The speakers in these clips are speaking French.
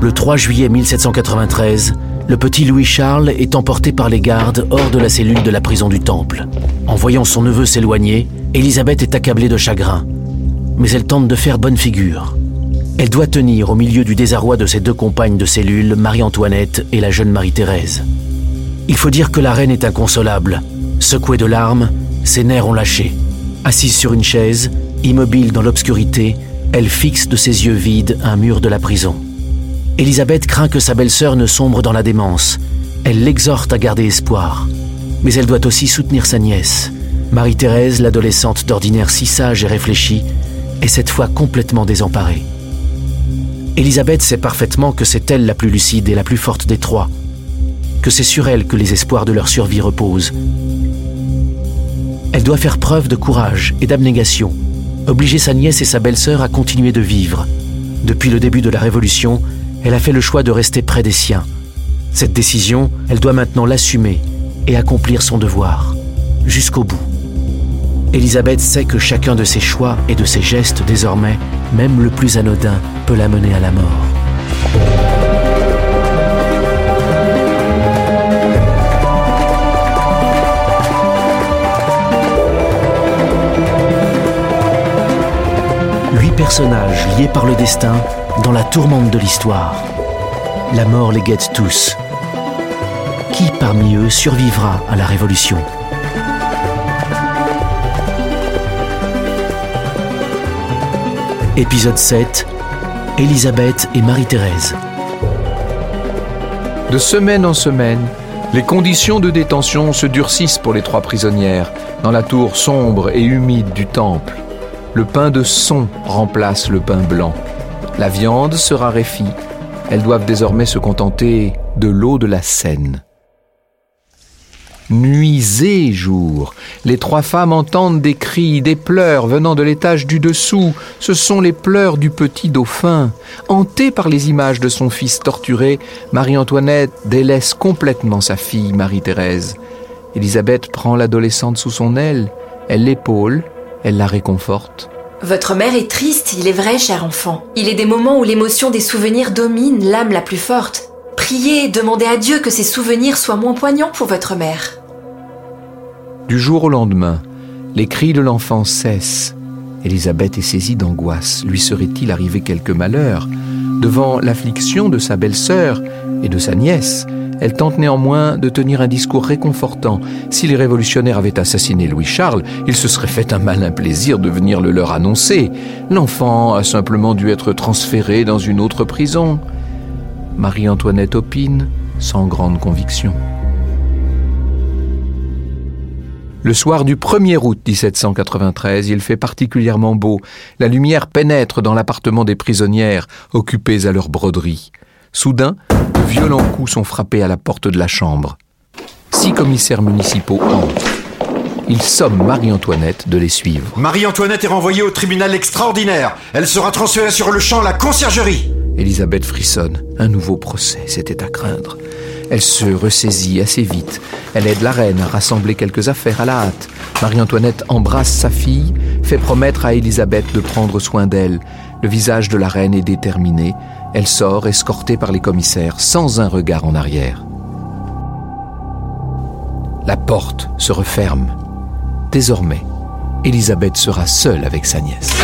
Le 3 juillet 1793, le petit Louis-Charles est emporté par les gardes hors de la cellule de la prison du Temple. En voyant son neveu s'éloigner, Élisabeth est accablée de chagrin. Mais elle tente de faire bonne figure. Elle doit tenir au milieu du désarroi de ses deux compagnes de cellule, Marie-Antoinette et la jeune Marie-Thérèse. Il faut dire que la reine est inconsolable. Secouée de larmes, ses nerfs ont lâché. Assise sur une chaise, immobile dans l'obscurité, elle fixe de ses yeux vides un mur de la prison. Élisabeth craint que sa belle-sœur ne sombre dans la démence. Elle l'exhorte à garder espoir. Mais elle doit aussi soutenir sa nièce. Marie-Thérèse, l'adolescente d'ordinaire si sage et réfléchie, est cette fois complètement désemparée. Élisabeth sait parfaitement que c'est elle la plus lucide et la plus forte des trois, que c'est sur elle que les espoirs de leur survie reposent. Elle doit faire preuve de courage et d'abnégation, obliger sa nièce et sa belle-sœur à continuer de vivre. Depuis le début de la Révolution, elle a fait le choix de rester près des siens. Cette décision, elle doit maintenant l'assumer et accomplir son devoir, jusqu'au bout. Elisabeth sait que chacun de ses choix et de ses gestes désormais, même le plus anodin, peut la mener à la mort. Huit personnages liés par le destin dans la tourmente de l'histoire. La mort les guette tous. Qui parmi eux survivra à la Révolution? Épisode 7 Élisabeth et Marie-Thérèse. De semaine en semaine, les conditions de détention se durcissent pour les trois prisonnières dans la tour sombre et humide du temple. Le pain de son remplace le pain blanc. La viande se raréfie. Elles doivent désormais se contenter de l'eau de la Seine. Nuit et jour, les trois femmes entendent des cris, des pleurs venant de l'étage du dessous. Ce sont les pleurs du petit dauphin. Hantée par les images de son fils torturé, Marie-Antoinette délaisse complètement sa fille, Marie-Thérèse. Élisabeth prend l'adolescente sous son aile, elle l'épaule, elle la réconforte. Votre mère est triste, il est vrai, cher enfant. Il est des moments où l'émotion des souvenirs domine l'âme la plus forte. Priez, demandez à Dieu que ces souvenirs soient moins poignants pour votre mère. Du jour au lendemain, les cris de l'enfant cessent. Élisabeth est saisie d'angoisse. Lui serait-il arrivé quelque malheur Devant l'affliction de sa belle-sœur et de sa nièce, elle tente néanmoins de tenir un discours réconfortant. Si les révolutionnaires avaient assassiné Louis-Charles, il se serait fait un malin plaisir de venir le leur annoncer. L'enfant a simplement dû être transféré dans une autre prison. Marie-Antoinette opine sans grande conviction. Le soir du 1er août 1793, il fait particulièrement beau. La lumière pénètre dans l'appartement des prisonnières, occupées à leur broderie. Soudain, de violents coups sont frappés à la porte de la chambre. Six commissaires municipaux entrent. Ils somment Marie-Antoinette de les suivre. Marie-Antoinette est renvoyée au tribunal extraordinaire. Elle sera transférée sur le champ à la conciergerie. Elisabeth frissonne. Un nouveau procès, c'était à craindre. Elle se ressaisit assez vite. Elle aide la reine à rassembler quelques affaires à la hâte. Marie-Antoinette embrasse sa fille, fait promettre à Élisabeth de prendre soin d'elle. Le visage de la reine est déterminé. Elle sort, escortée par les commissaires, sans un regard en arrière. La porte se referme. Désormais, Élisabeth sera seule avec sa nièce.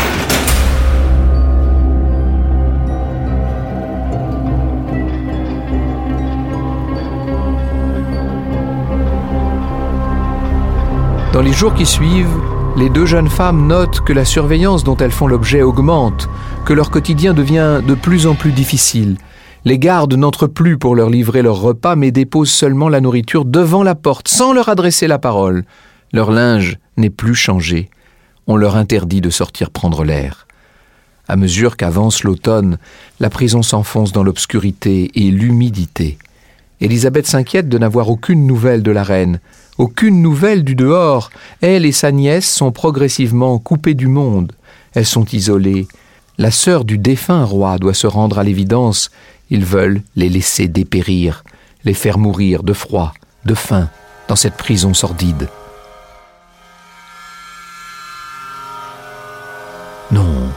Dans les jours qui suivent, les deux jeunes femmes notent que la surveillance dont elles font l'objet augmente, que leur quotidien devient de plus en plus difficile. Les gardes n'entrent plus pour leur livrer leur repas, mais déposent seulement la nourriture devant la porte, sans leur adresser la parole. Leur linge n'est plus changé. On leur interdit de sortir prendre l'air. À mesure qu'avance l'automne, la prison s'enfonce dans l'obscurité et l'humidité. Élisabeth s'inquiète de n'avoir aucune nouvelle de la reine, aucune nouvelle du dehors. Elle et sa nièce sont progressivement coupées du monde. Elles sont isolées. La sœur du défunt roi doit se rendre à l'évidence. Ils veulent les laisser dépérir, les faire mourir de froid, de faim, dans cette prison sordide. Non,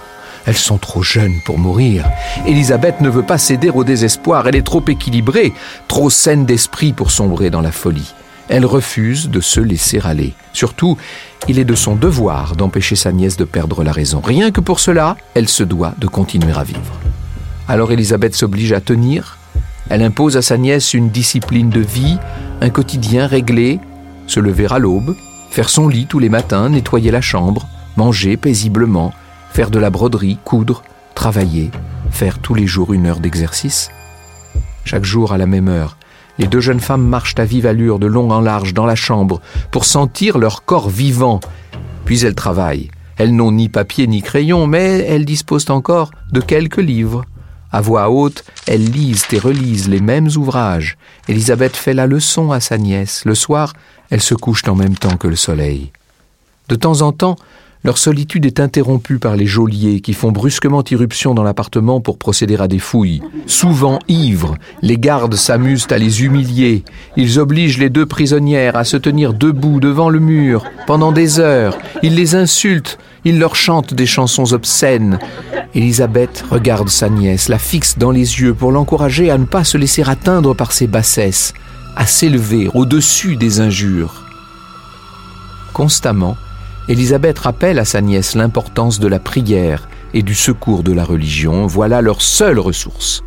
Elles sont trop jeunes pour mourir. Élisabeth ne veut pas céder au désespoir. Elle est trop équilibrée, trop saine d'esprit pour sombrer dans la folie. Elle refuse de se laisser aller. Surtout, il est de son devoir d'empêcher sa nièce de perdre la raison. Rien que pour cela, elle se doit de continuer à vivre. Alors Élisabeth s'oblige à tenir. Elle impose à sa nièce une discipline de vie, un quotidien réglé, se lever à l'aube, faire son lit tous les matins, nettoyer la chambre, manger paisiblement, faire de la broderie, coudre, travailler, faire tous les jours une heure d'exercice. Chaque jour à la même heure, les deux jeunes femmes marchent à vive allure de long en large dans la chambre pour sentir leur corps vivant. Puis elles travaillent. Elles n'ont ni papier ni crayon, mais elles disposent encore de quelques livres. À voix haute, elles lisent et relisent les mêmes ouvrages. Elisabeth fait la leçon à sa nièce. Le soir, elles se couchent en même temps que le soleil. De temps en temps, leur solitude est interrompue par les geôliers qui font brusquement irruption dans l'appartement pour procéder à des fouilles. Souvent ivres, les gardes s'amusent à les humilier. Ils obligent les deux prisonnières à se tenir debout devant le mur pendant des heures. Ils les insultent, ils leur chantent des chansons obscènes. Elisabeth regarde sa nièce, la fixe dans les yeux pour l'encourager à ne pas se laisser atteindre par ses bassesses, à s'élever au-dessus des injures. Constamment, Élisabeth rappelle à sa nièce l'importance de la prière et du secours de la religion. Voilà leur seule ressource.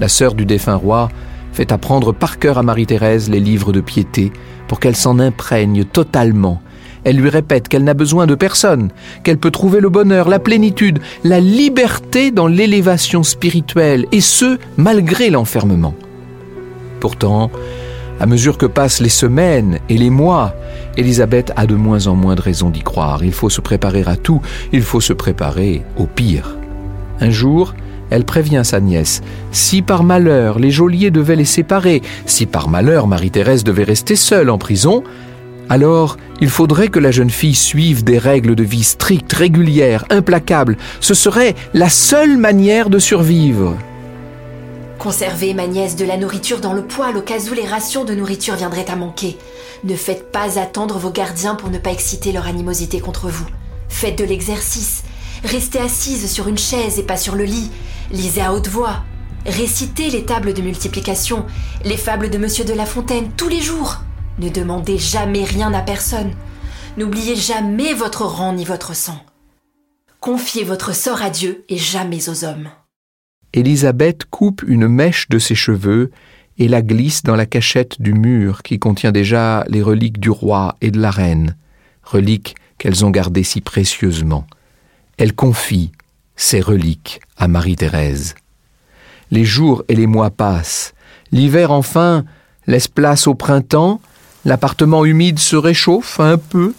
La sœur du défunt roi fait apprendre par cœur à Marie-Thérèse les livres de piété pour qu'elle s'en imprègne totalement. Elle lui répète qu'elle n'a besoin de personne, qu'elle peut trouver le bonheur, la plénitude, la liberté dans l'élévation spirituelle, et ce, malgré l'enfermement. Pourtant, à mesure que passent les semaines et les mois, Elisabeth a de moins en moins de raisons d'y croire. Il faut se préparer à tout, il faut se préparer au pire. Un jour, elle prévient sa nièce. Si par malheur les geôliers devaient les séparer, si par malheur Marie-Thérèse devait rester seule en prison, alors il faudrait que la jeune fille suive des règles de vie strictes, régulières, implacables. Ce serait la seule manière de survivre. Conservez, ma nièce, de la nourriture dans le poêle au cas où les rations de nourriture viendraient à manquer. Ne faites pas attendre vos gardiens pour ne pas exciter leur animosité contre vous. Faites de l'exercice. Restez assise sur une chaise et pas sur le lit. Lisez à haute voix. Récitez les tables de multiplication, les fables de Monsieur de La Fontaine tous les jours. Ne demandez jamais rien à personne. N'oubliez jamais votre rang ni votre sang. Confiez votre sort à Dieu et jamais aux hommes. Élisabeth coupe une mèche de ses cheveux et la glisse dans la cachette du mur qui contient déjà les reliques du roi et de la reine, reliques qu'elles ont gardées si précieusement. Elle confie ces reliques à Marie-Thérèse. Les jours et les mois passent. L'hiver enfin laisse place au printemps, l'appartement humide se réchauffe un peu.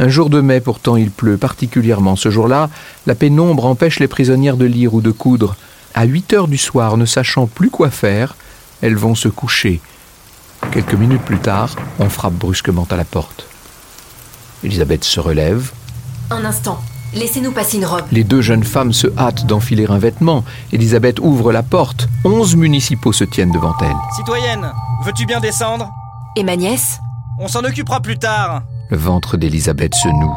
Un jour de mai pourtant il pleut particulièrement. Ce jour-là, la pénombre empêche les prisonnières de lire ou de coudre. À 8 heures du soir, ne sachant plus quoi faire, elles vont se coucher. Quelques minutes plus tard, on frappe brusquement à la porte. Elisabeth se relève. Un instant, laissez-nous passer une robe. Les deux jeunes femmes se hâtent d'enfiler un vêtement. Elisabeth ouvre la porte. Onze municipaux se tiennent devant elle. Citoyenne, veux-tu bien descendre? Et ma nièce? On s'en occupera plus tard. Le ventre d'Elisabeth se noue.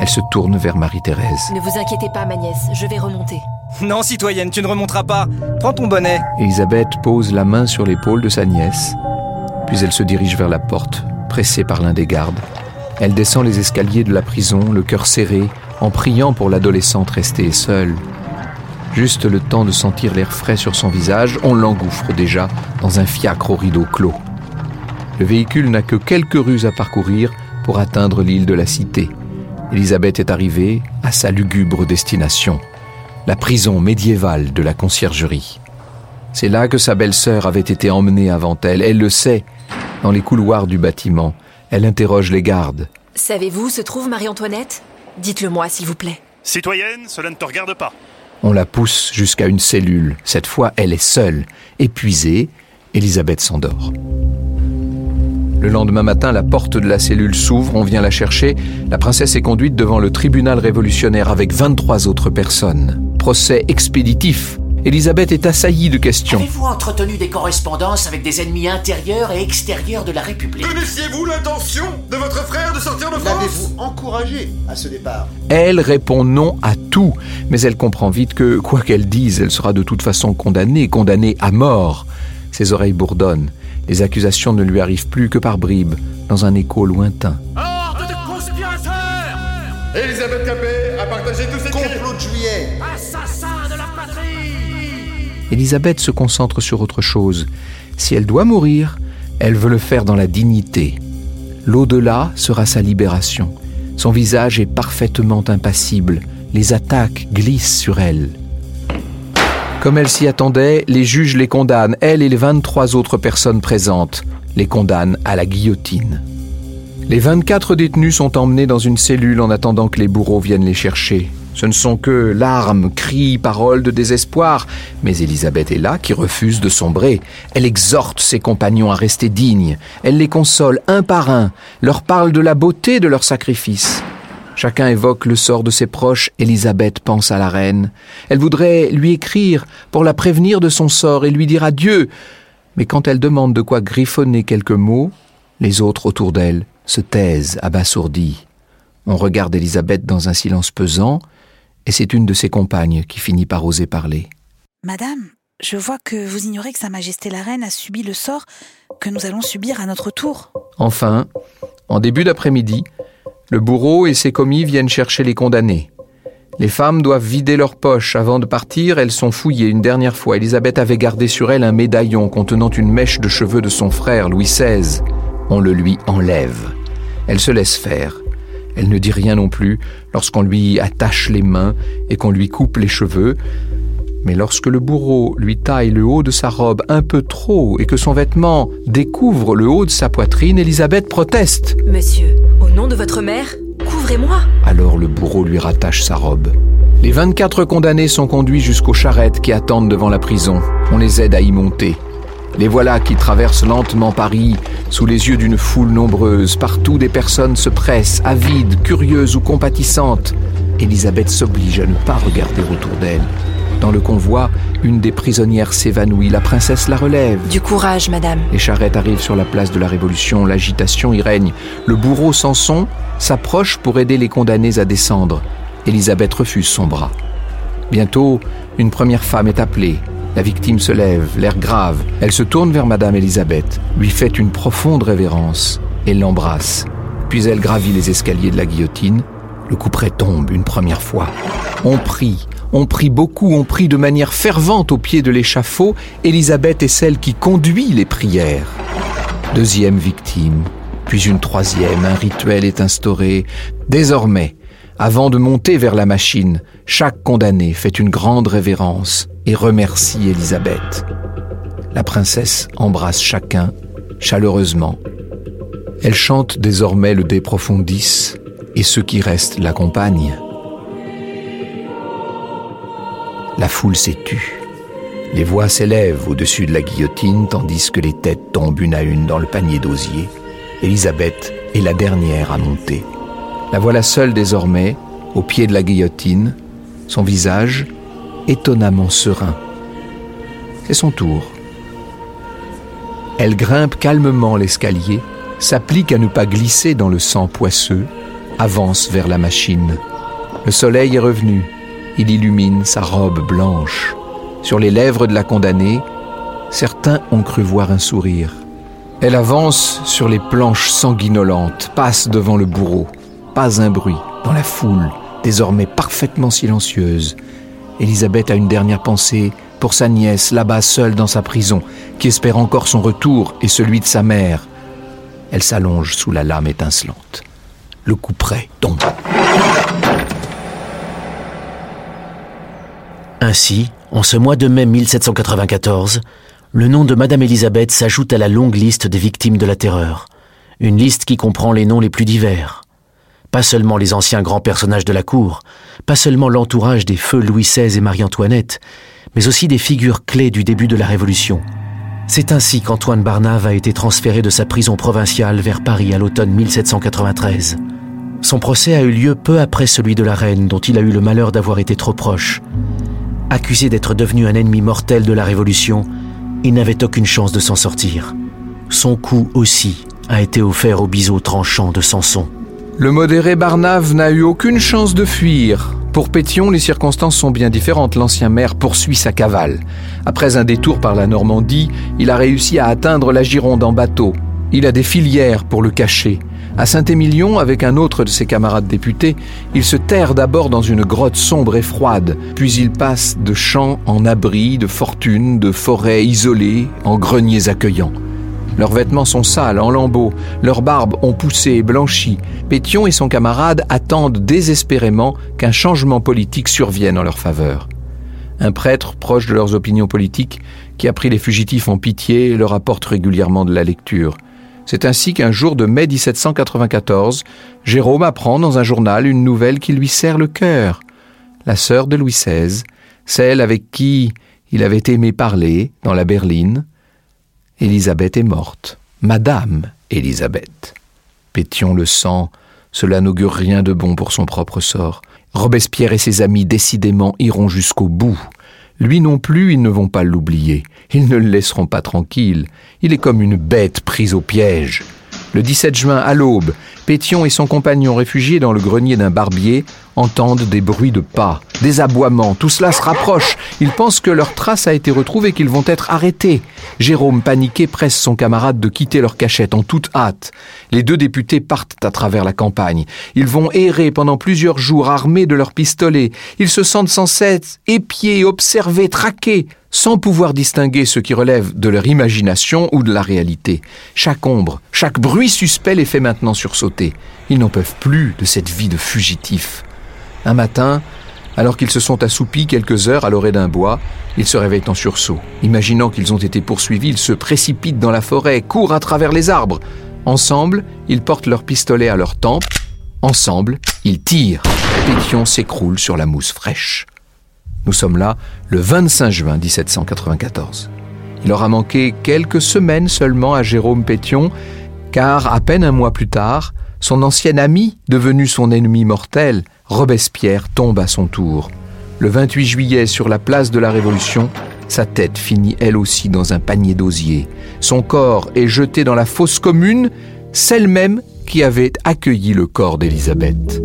Elle se tourne vers Marie-Thérèse. Ne vous inquiétez pas, ma nièce, je vais remonter. Non, citoyenne, tu ne remonteras pas. Prends ton bonnet. Elisabeth pose la main sur l'épaule de sa nièce, puis elle se dirige vers la porte, pressée par l'un des gardes. Elle descend les escaliers de la prison, le cœur serré, en priant pour l'adolescente restée seule. Juste le temps de sentir l'air frais sur son visage, on l'engouffre déjà dans un fiacre au rideau clos. Le véhicule n'a que quelques rues à parcourir pour atteindre l'île de la Cité. Elisabeth est arrivée à sa lugubre destination la prison médiévale de la conciergerie. C'est là que sa belle-sœur avait été emmenée avant elle. Elle le sait. Dans les couloirs du bâtiment, elle interroge les gardes. Savez-vous où se trouve Marie-Antoinette? Dites-le moi, s'il vous plaît. Citoyenne, cela ne te regarde pas. On la pousse jusqu'à une cellule. Cette fois, elle est seule. Épuisée, Elisabeth s'endort. Le lendemain matin, la porte de la cellule s'ouvre, on vient la chercher. La princesse est conduite devant le tribunal révolutionnaire avec 23 autres personnes. Procès expéditif. Elisabeth est assaillie de questions. Avez-vous entretenu des correspondances avec des ennemis intérieurs et extérieurs de la République? Connaissiez-vous l'intention de votre frère de sortir de France? L'avez-vous encouragé à ce départ? Elle répond non à tout, mais elle comprend vite que, quoi qu'elle dise, elle sera de toute façon condamnée, condamnée à mort. Ses oreilles bourdonnent. Les accusations ne lui arrivent plus que par bribes, dans un écho lointain. Horde de conspirateurs Elisabeth Capet a partagé tous ses Complot de juillet Assassin de la patrie Elisabeth se concentre sur autre chose. Si elle doit mourir, elle veut le faire dans la dignité. L'au-delà sera sa libération. Son visage est parfaitement impassible. Les attaques glissent sur elle. Comme elle s'y attendait, les juges les condamnent, elle et les 23 autres personnes présentes, les condamnent à la guillotine. Les 24 détenus sont emmenés dans une cellule en attendant que les bourreaux viennent les chercher. Ce ne sont que larmes, cris, paroles de désespoir, mais Elisabeth est là qui refuse de sombrer. Elle exhorte ses compagnons à rester dignes, elle les console un par un, leur parle de la beauté de leur sacrifice. Chacun évoque le sort de ses proches, Elisabeth pense à la reine. Elle voudrait lui écrire pour la prévenir de son sort et lui dire adieu, mais quand elle demande de quoi griffonner quelques mots, les autres autour d'elle se taisent, abasourdis. On regarde Elisabeth dans un silence pesant, et c'est une de ses compagnes qui finit par oser parler. Madame, je vois que vous ignorez que Sa Majesté la Reine a subi le sort que nous allons subir à notre tour. Enfin, en début d'après-midi, le bourreau et ses commis viennent chercher les condamnés. Les femmes doivent vider leurs poches. Avant de partir, elles sont fouillées une dernière fois. Elisabeth avait gardé sur elle un médaillon contenant une mèche de cheveux de son frère, Louis XVI. On le lui enlève. Elle se laisse faire. Elle ne dit rien non plus lorsqu'on lui attache les mains et qu'on lui coupe les cheveux. Mais lorsque le bourreau lui taille le haut de sa robe un peu trop et que son vêtement découvre le haut de sa poitrine, Elisabeth proteste. Monsieur, nom de votre mère, couvrez-moi. Alors le bourreau lui rattache sa robe. Les 24 condamnés sont conduits jusqu'aux charrettes qui attendent devant la prison. On les aide à y monter. Les voilà qui traversent lentement Paris sous les yeux d'une foule nombreuse. Partout des personnes se pressent, avides, curieuses ou compatissantes. Elisabeth s'oblige à ne pas regarder autour d'elle. Dans le convoi, une des prisonnières s'évanouit. La princesse la relève. Du courage, madame. Les charrettes arrivent sur la place de la Révolution. L'agitation y règne. Le bourreau Samson s'approche pour aider les condamnés à descendre. Elisabeth refuse son bras. Bientôt, une première femme est appelée. La victime se lève, l'air grave. Elle se tourne vers Madame Elisabeth, lui fait une profonde révérence et l'embrasse. Puis elle gravit les escaliers de la guillotine. Le couperet tombe une première fois. On prie, on prie beaucoup, on prie de manière fervente au pied de l'échafaud. Elisabeth est celle qui conduit les prières. Deuxième victime, puis une troisième. Un rituel est instauré. Désormais, avant de monter vers la machine, chaque condamné fait une grande révérence et remercie Elisabeth. La princesse embrasse chacun chaleureusement. Elle chante désormais le De Profundis et ceux qui restent l'accompagnent. La foule s'est tue. Les voix s'élèvent au-dessus de la guillotine tandis que les têtes tombent une à une dans le panier d'osier. Elisabeth est la dernière à monter. La voilà seule désormais, au pied de la guillotine, son visage étonnamment serein. C'est son tour. Elle grimpe calmement l'escalier, s'applique à ne pas glisser dans le sang poisseux, avance vers la machine. Le soleil est revenu, il illumine sa robe blanche. Sur les lèvres de la condamnée, certains ont cru voir un sourire. Elle avance sur les planches sanguinolentes, passe devant le bourreau. Pas un bruit dans la foule, désormais parfaitement silencieuse. Elisabeth a une dernière pensée pour sa nièce, là-bas seule dans sa prison, qui espère encore son retour et celui de sa mère. Elle s'allonge sous la lame étincelante. Le couperet tombe. Ainsi, en ce mois de mai 1794, le nom de Madame Elisabeth s'ajoute à la longue liste des victimes de la terreur. Une liste qui comprend les noms les plus divers. Pas seulement les anciens grands personnages de la cour, pas seulement l'entourage des feux Louis XVI et Marie-Antoinette, mais aussi des figures clés du début de la Révolution. C'est ainsi qu'Antoine Barnave a été transféré de sa prison provinciale vers Paris à l'automne 1793. Son procès a eu lieu peu après celui de la reine dont il a eu le malheur d'avoir été trop proche. Accusé d'être devenu un ennemi mortel de la Révolution, il n'avait aucune chance de s'en sortir. Son coup aussi a été offert au biseau tranchant de Samson. Le modéré Barnave n'a eu aucune chance de fuir. Pour Pétion, les circonstances sont bien différentes. L'ancien maire poursuit sa cavale. Après un détour par la Normandie, il a réussi à atteindre la Gironde en bateau. Il a des filières pour le cacher. À Saint-Émilion, avec un autre de ses camarades députés, il se terre d'abord dans une grotte sombre et froide, puis il passe de champs en abris, de fortunes, de forêts isolées, en greniers accueillants. Leurs vêtements sont sales, en lambeaux, leurs barbes ont poussé et blanchi. Pétion et son camarade attendent désespérément qu'un changement politique survienne en leur faveur. Un prêtre proche de leurs opinions politiques, qui a pris les fugitifs en pitié, leur apporte régulièrement de la lecture. C'est ainsi qu'un jour de mai 1794, Jérôme apprend dans un journal une nouvelle qui lui serre le cœur. La sœur de Louis XVI, celle avec qui il avait aimé parler dans la berline, Élisabeth est morte. Madame Élisabeth. Pétion le sang, cela n'augure rien de bon pour son propre sort. Robespierre et ses amis décidément iront jusqu'au bout. Lui non plus, ils ne vont pas l'oublier. Ils ne le laisseront pas tranquille. Il est comme une bête prise au piège. Le 17 juin, à l'aube, Pétion et son compagnon réfugiés dans le grenier d'un barbier entendent des bruits de pas, des aboiements. Tout cela se rapproche. Ils pensent que leur trace a été retrouvée, qu'ils vont être arrêtés. Jérôme, paniqué, presse son camarade de quitter leur cachette en toute hâte. Les deux députés partent à travers la campagne. Ils vont errer pendant plusieurs jours armés de leurs pistolets. Ils se sentent sans cesse épiés, observés, traqués sans pouvoir distinguer ce qui relève de leur imagination ou de la réalité. Chaque ombre, chaque bruit suspect les fait maintenant sursauter. Ils n'en peuvent plus de cette vie de fugitif. Un matin, alors qu'ils se sont assoupis quelques heures à l'orée d'un bois, ils se réveillent en sursaut. Imaginant qu'ils ont été poursuivis, ils se précipitent dans la forêt, courent à travers les arbres. Ensemble, ils portent leurs pistolets à leur tempe. Ensemble, ils tirent. Pétion s'écroule sur la mousse fraîche. Nous sommes là le 25 juin 1794. Il aura manqué quelques semaines seulement à Jérôme Pétion, car à peine un mois plus tard, son ancien ami, devenu son ennemi mortel, Robespierre, tombe à son tour. Le 28 juillet, sur la place de la Révolution, sa tête finit elle aussi dans un panier d'osier. Son corps est jeté dans la fosse commune, celle même qui avait accueilli le corps d'Élisabeth.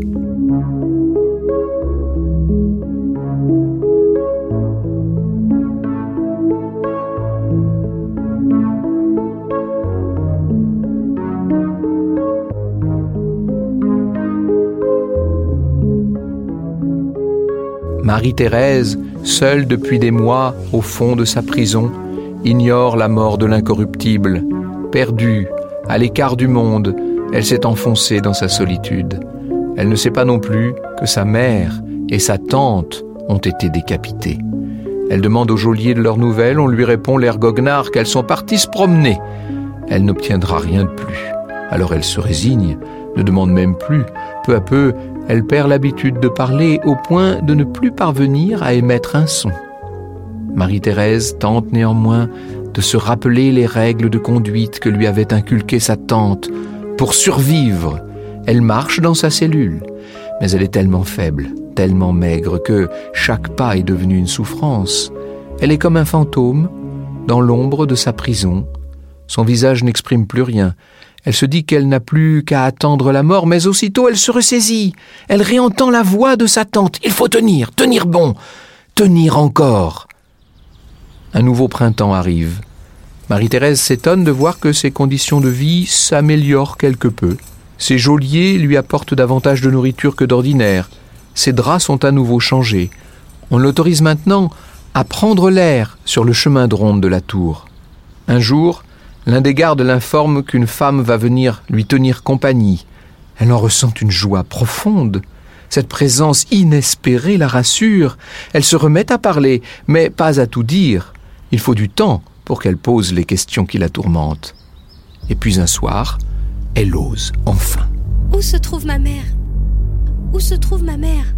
Marie-Thérèse, seule depuis des mois au fond de sa prison, ignore la mort de l'incorruptible. Perdue, à l'écart du monde, elle s'est enfoncée dans sa solitude. Elle ne sait pas non plus que sa mère et sa tante ont été décapitées. Elle demande au geôlier de leurs nouvelles, on lui répond l'air goguenard qu'elles sont parties se promener. Elle n'obtiendra rien de plus. Alors elle se résigne, ne demande même plus. Peu à peu, elle perd l'habitude de parler au point de ne plus parvenir à émettre un son. Marie-Thérèse tente néanmoins de se rappeler les règles de conduite que lui avait inculquées sa tante. Pour survivre, elle marche dans sa cellule, mais elle est tellement faible, tellement maigre que chaque pas est devenu une souffrance. Elle est comme un fantôme, dans l'ombre de sa prison. Son visage n'exprime plus rien, elle se dit qu'elle n'a plus qu'à attendre la mort, mais aussitôt elle se ressaisit. Elle réentend la voix de sa tante. Il faut tenir, tenir bon, tenir encore. Un nouveau printemps arrive. Marie-Thérèse s'étonne de voir que ses conditions de vie s'améliorent quelque peu. Ses geôliers lui apportent davantage de nourriture que d'ordinaire. Ses draps sont à nouveau changés. On l'autorise maintenant à prendre l'air sur le chemin de ronde de la tour. Un jour, L'un des gardes l'informe qu'une femme va venir lui tenir compagnie. Elle en ressent une joie profonde. Cette présence inespérée la rassure. Elle se remet à parler, mais pas à tout dire. Il faut du temps pour qu'elle pose les questions qui la tourmentent. Et puis un soir, elle ose enfin. Où se trouve ma mère? Où se trouve ma mère?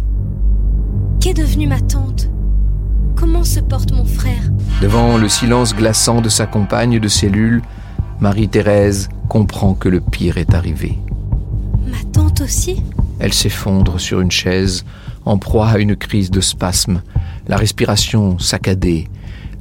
Qu'est devenue ma tante? Comment se porte mon frère? Devant le silence glaçant de sa compagne de cellule, Marie-Thérèse comprend que le pire est arrivé. Ma tante aussi? Elle s'effondre sur une chaise en proie à une crise de spasme, la respiration saccadée.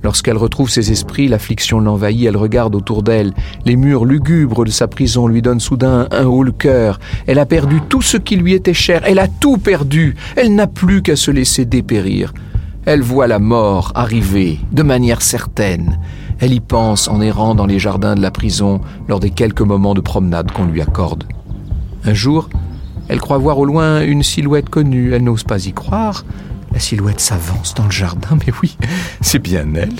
Lorsqu'elle retrouve ses esprits, l'affliction l'envahit, elle regarde autour d'elle. Les murs lugubres de sa prison lui donnent soudain un haut le cœur. Elle a perdu tout ce qui lui était cher, elle a tout perdu, elle n'a plus qu'à se laisser dépérir. Elle voit la mort arriver de manière certaine. Elle y pense en errant dans les jardins de la prison lors des quelques moments de promenade qu'on lui accorde. Un jour, elle croit voir au loin une silhouette connue. Elle n'ose pas y croire. La silhouette s'avance dans le jardin, mais oui, c'est bien elle.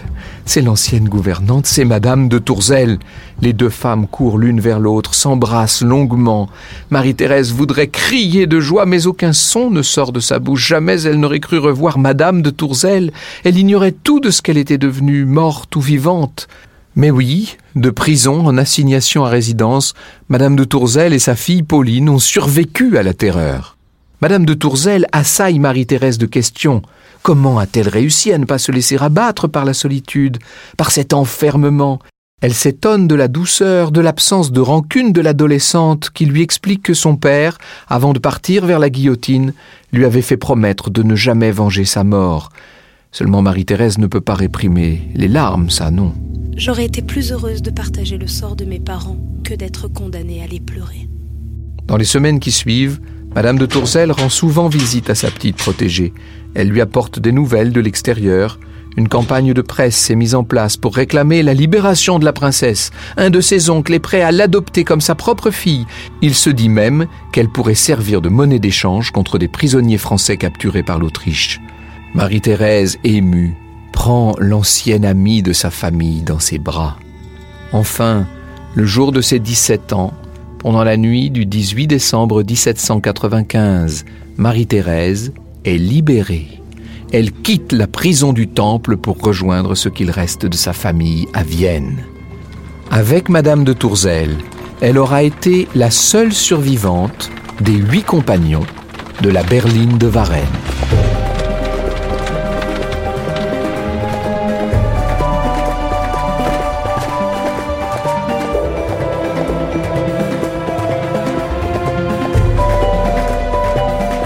C'est l'ancienne gouvernante, c'est Madame de Tourzel. Les deux femmes courent l'une vers l'autre, s'embrassent longuement. Marie-Thérèse voudrait crier de joie, mais aucun son ne sort de sa bouche. Jamais elle n'aurait cru revoir Madame de Tourzel. Elle ignorait tout de ce qu'elle était devenue, morte ou vivante. Mais oui, de prison en assignation à résidence, Madame de Tourzel et sa fille Pauline ont survécu à la terreur. Madame de Tourzel assaille Marie-Thérèse de questions. Comment a-t-elle réussi à ne pas se laisser abattre par la solitude, par cet enfermement? Elle s'étonne de la douceur, de l'absence de rancune de l'adolescente qui lui explique que son père, avant de partir vers la guillotine, lui avait fait promettre de ne jamais venger sa mort. Seulement Marie-Thérèse ne peut pas réprimer les larmes, ça non. J'aurais été plus heureuse de partager le sort de mes parents que d'être condamnée à les pleurer. Dans les semaines qui suivent, Madame de Tourzel rend souvent visite à sa petite protégée. Elle lui apporte des nouvelles de l'extérieur. Une campagne de presse s'est mise en place pour réclamer la libération de la princesse. Un de ses oncles est prêt à l'adopter comme sa propre fille. Il se dit même qu'elle pourrait servir de monnaie d'échange contre des prisonniers français capturés par l'Autriche. Marie-Thérèse, émue, prend l'ancienne amie de sa famille dans ses bras. Enfin, le jour de ses 17 ans, pendant la nuit du 18 décembre 1795, Marie-Thérèse est libérée. Elle quitte la prison du Temple pour rejoindre ce qu'il reste de sa famille à Vienne. Avec Madame de Tourzel, elle aura été la seule survivante des huit compagnons de la berline de Varennes.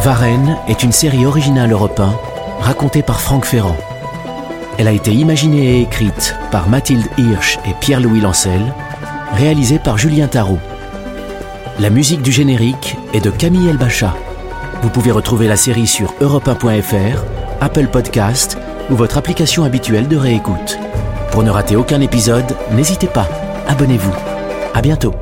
Varennes est une série originale européenne racontée par Franck Ferrand. Elle a été imaginée et écrite par Mathilde Hirsch et Pierre-Louis Lancel, réalisée par Julien Tarot. La musique du générique est de Camille Elbacha. Vous pouvez retrouver la série sur europe1.fr, Apple Podcast ou votre application habituelle de réécoute. Pour ne rater aucun épisode, n'hésitez pas, abonnez-vous. À bientôt.